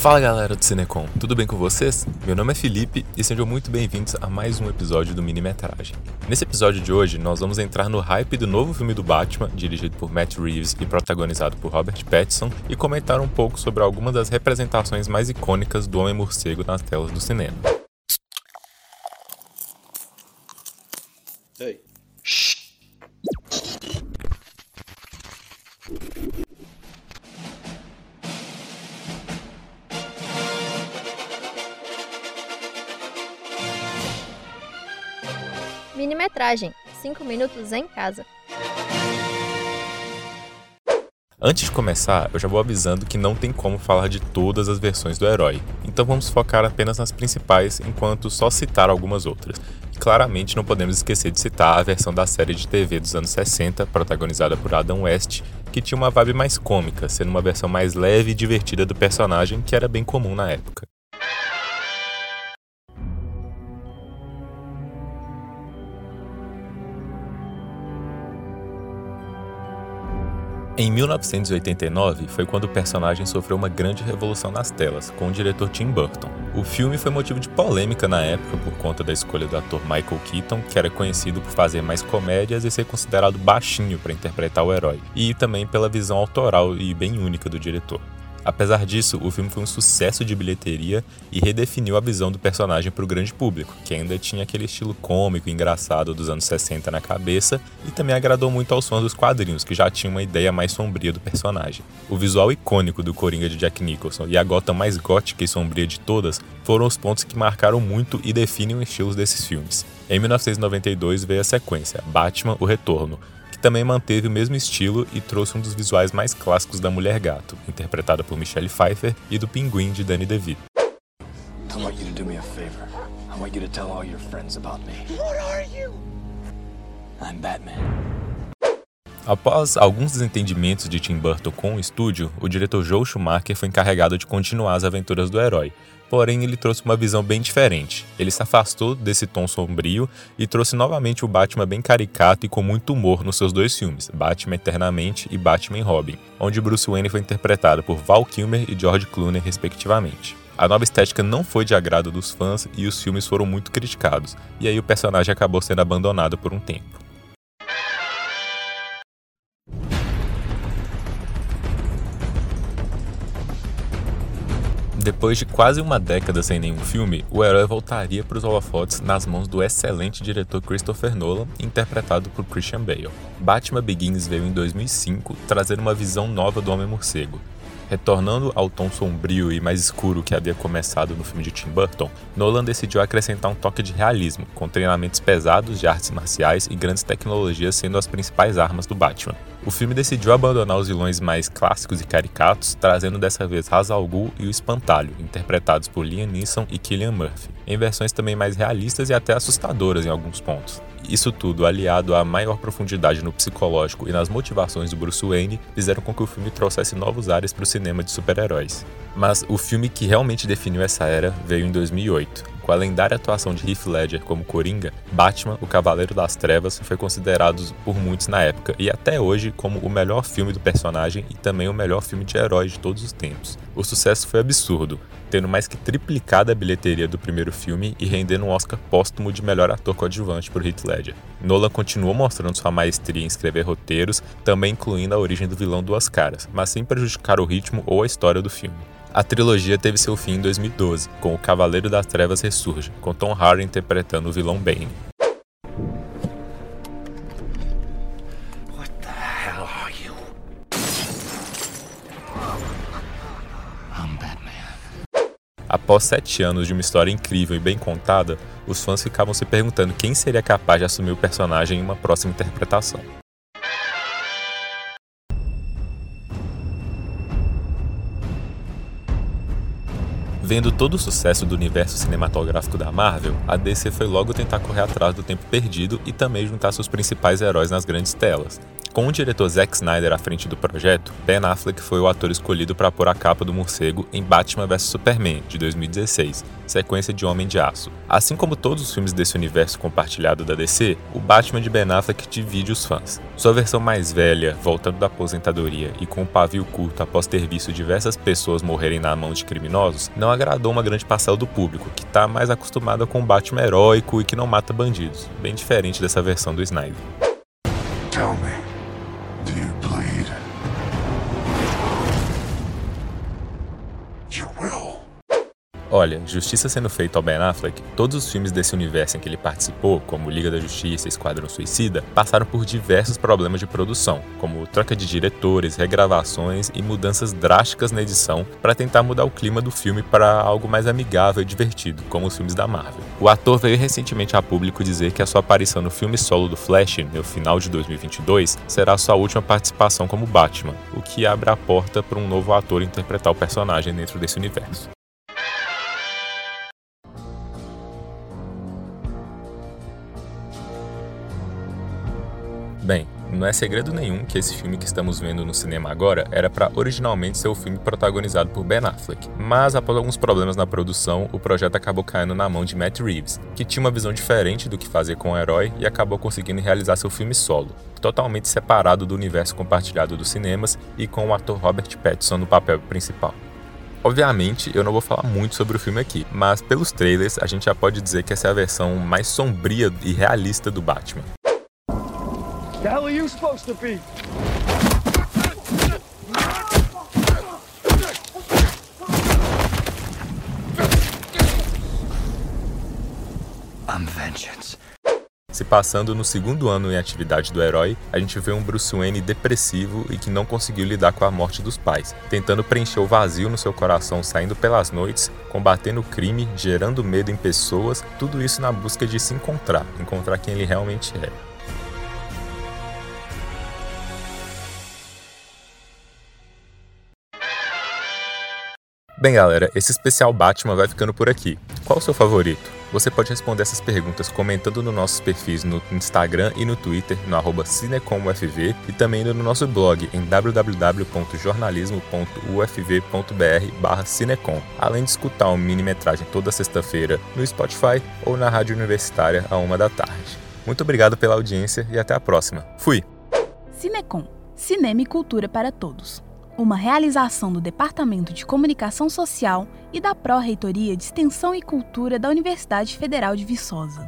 Fala galera do Cinecom, tudo bem com vocês? Meu nome é Felipe e sejam muito bem-vindos a mais um episódio do Minimetragem. Nesse episódio de hoje, nós vamos entrar no hype do novo filme do Batman, dirigido por Matt Reeves e protagonizado por Robert Pattinson, e comentar um pouco sobre algumas das representações mais icônicas do Homem-Morcego nas telas do cinema. Ei. Minimetragem 5 minutos em casa. Antes de começar, eu já vou avisando que não tem como falar de todas as versões do herói, então vamos focar apenas nas principais, enquanto só citar algumas outras. Claramente não podemos esquecer de citar a versão da série de TV dos anos 60, protagonizada por Adam West, que tinha uma vibe mais cômica, sendo uma versão mais leve e divertida do personagem que era bem comum na época. Em 1989 foi quando o personagem sofreu uma grande revolução nas telas, com o diretor Tim Burton. O filme foi motivo de polêmica na época por conta da escolha do ator Michael Keaton, que era conhecido por fazer mais comédias e ser considerado baixinho para interpretar o herói, e também pela visão autoral e bem única do diretor. Apesar disso, o filme foi um sucesso de bilheteria e redefiniu a visão do personagem para o grande público, que ainda tinha aquele estilo cômico e engraçado dos anos 60 na cabeça, e também agradou muito aos fãs dos quadrinhos, que já tinham uma ideia mais sombria do personagem. O visual icônico do Coringa de Jack Nicholson e a gota mais gótica e sombria de todas foram os pontos que marcaram muito e definem os estilos desses filmes. Em 1992 veio a sequência, Batman: O Retorno, também manteve o mesmo estilo e trouxe um dos visuais mais clássicos da Mulher Gato, interpretada por Michelle Pfeiffer, e do Pinguim de Danny DeVito. I want you to do me a favor. I want you to tell all your friends about me. What are you? I'm Batman. Após alguns desentendimentos de Tim Burton com o estúdio, o diretor Joe Schumacher foi encarregado de continuar as aventuras do herói, porém ele trouxe uma visão bem diferente. Ele se afastou desse tom sombrio e trouxe novamente o Batman bem caricato e com muito humor nos seus dois filmes, Batman Eternamente e Batman Robin, onde Bruce Wayne foi interpretado por Val Kilmer e George Clooney, respectivamente. A nova estética não foi de agrado dos fãs e os filmes foram muito criticados, e aí o personagem acabou sendo abandonado por um tempo. Depois de quase uma década sem nenhum filme, o herói voltaria para os holofotes nas mãos do excelente diretor Christopher Nolan, interpretado por Christian Bale. Batman Begins veio em 2005, trazendo uma visão nova do Homem-Morcego. Retornando ao tom sombrio e mais escuro que havia começado no filme de Tim Burton, Nolan decidiu acrescentar um toque de realismo, com treinamentos pesados de artes marciais e grandes tecnologias sendo as principais armas do Batman. O filme decidiu abandonar os vilões mais clássicos e caricatos, trazendo dessa vez Ra's al Ghul e o Espantalho, interpretados por Liam Neeson e Cillian Murphy, em versões também mais realistas e até assustadoras em alguns pontos. Isso tudo, aliado à maior profundidade no psicológico e nas motivações do Bruce Wayne, fizeram com que o filme trouxesse novos ares para o cinema de super-heróis. Mas o filme que realmente definiu essa era veio em 2008, com a lendária atuação de Heath Ledger como Coringa, Batman, o Cavaleiro das Trevas foi considerado por muitos na época e até hoje como o melhor filme do personagem e também o melhor filme de herói de todos os tempos. O sucesso foi absurdo, tendo mais que triplicado a bilheteria do primeiro filme e rendendo um Oscar póstumo de melhor ator coadjuvante por Heath Ledger. Nolan continuou mostrando sua maestria em escrever roteiros, também incluindo a origem do vilão Duas Caras, mas sem prejudicar o ritmo ou a história do filme. A trilogia teve seu fim em 2012, com O Cavaleiro das Trevas Ressurge, com Tom Hardy interpretando o vilão Bane. Após sete anos de uma história incrível e bem contada, os fãs ficavam se perguntando quem seria capaz de assumir o personagem em uma próxima interpretação. Vendo todo o sucesso do universo cinematográfico da Marvel, a DC foi logo tentar correr atrás do tempo perdido e também juntar seus principais heróis nas grandes telas. Com o diretor Zack Snyder à frente do projeto, Ben Affleck foi o ator escolhido para pôr a capa do morcego em Batman vs Superman, de 2016, sequência de Homem de Aço. Assim como todos os filmes desse universo compartilhado da DC, o Batman de Ben Affleck divide os fãs. Sua versão mais velha, voltando da aposentadoria e com um pavio curto após ter visto diversas pessoas morrerem na mão de criminosos, não agradou uma grande parcela do público, que está mais acostumada com o Batman heróico e que não mata bandidos, bem diferente dessa versão do Snyder. You will. Olha, justiça sendo feita ao Ben Affleck, todos os filmes desse universo em que ele participou, como Liga da Justiça e Esquadrão Suicida, passaram por diversos problemas de produção, como troca de diretores, regravações e mudanças drásticas na edição para tentar mudar o clima do filme para algo mais amigável e divertido, como os filmes da Marvel. O ator veio recentemente a público dizer que a sua aparição no filme solo do Flash, no final de 2022, será sua última participação como Batman, o que abre a porta para um novo ator interpretar o personagem dentro desse universo. Bem, não é segredo nenhum que esse filme que estamos vendo no cinema agora era para originalmente ser o filme protagonizado por Ben Affleck, mas após alguns problemas na produção, o projeto acabou caindo na mão de Matt Reeves, que tinha uma visão diferente do que fazer com o herói e acabou conseguindo realizar seu filme solo, totalmente separado do universo compartilhado dos cinemas e com o ator Robert Pattinson no papel principal. Obviamente, eu não vou falar muito sobre o filme aqui, mas pelos trailers a gente já pode dizer que essa é a versão mais sombria e realista do Batman. You supposed to be? I'm vengeance. Se passando no segundo ano em atividade do herói, a gente vê um Bruce Wayne depressivo e que não conseguiu lidar com a morte dos pais, tentando preencher o vazio no seu coração saindo pelas noites, combatendo o crime, gerando medo em pessoas, tudo isso na busca de se encontrar, encontrar quem ele realmente é. Bem, galera, esse especial Batman vai ficando por aqui. Qual o seu favorito? Você pode responder essas perguntas comentando nos nossos perfis no Instagram e no Twitter, no arroba cinecomufv, e também no nosso blog em www.jornalismo.ufv.br cinecom, além de escutar uma mini-metragem toda sexta-feira no Spotify ou na Rádio Universitária a uma da tarde. Muito obrigado pela audiência e até a próxima. Fui! Cinecom, cinema e cultura para todos uma realização do Departamento de Comunicação Social e da Pró-Reitoria de Extensão e Cultura da Universidade Federal de Viçosa.